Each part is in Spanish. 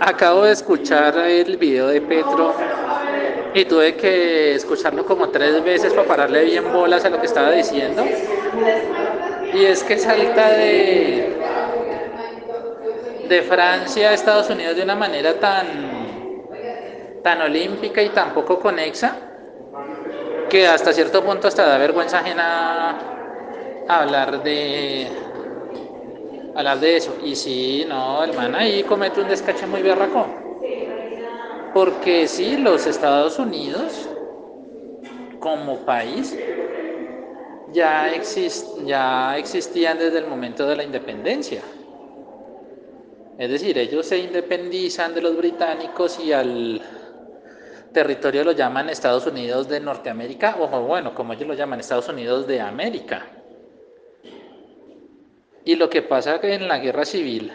Acabo de escuchar el video de Petro y tuve que escucharlo como tres veces para pararle bien bolas a lo que estaba diciendo. Y es que salta de, de Francia a Estados Unidos de una manera tan, tan olímpica y tan poco conexa que hasta cierto punto hasta da vergüenza ajena hablar de hablar de eso. Y sí, no, el man ahí comete un descache muy berraco. Porque sí, los Estados Unidos, como país, ya, ya existían desde el momento de la independencia. Es decir, ellos se independizan de los británicos y al territorio lo llaman Estados Unidos de Norteamérica, o bueno, como ellos lo llaman, Estados Unidos de América. Y lo que pasa en la guerra civil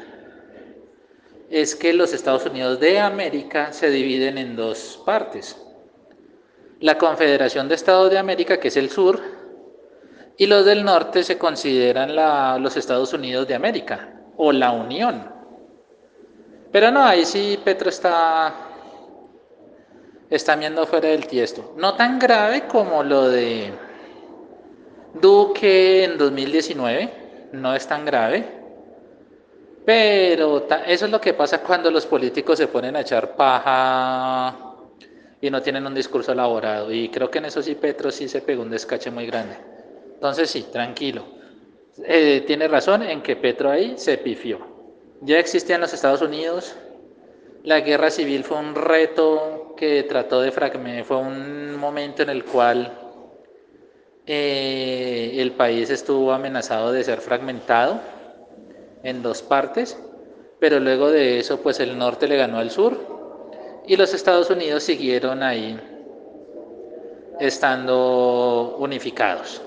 es que los Estados Unidos de América se dividen en dos partes. La Confederación de Estados de América, que es el sur, y los del norte se consideran los Estados Unidos de América o la Unión. Pero no, ahí sí Petro está, está viendo fuera del tiesto. No tan grave como lo de Duque en 2019 no es tan grave, pero eso es lo que pasa cuando los políticos se ponen a echar paja y no tienen un discurso elaborado. Y creo que en eso sí Petro sí se pegó un descache muy grande. Entonces sí, tranquilo. Eh, tiene razón en que Petro ahí se pifió. Ya existía en los Estados Unidos. La guerra civil fue un reto que trató de fragmentar, fue un momento en el cual eh, el país estuvo amenazado de ser fragmentado en dos partes, pero luego de eso pues el norte le ganó al sur y los Estados Unidos siguieron ahí estando unificados.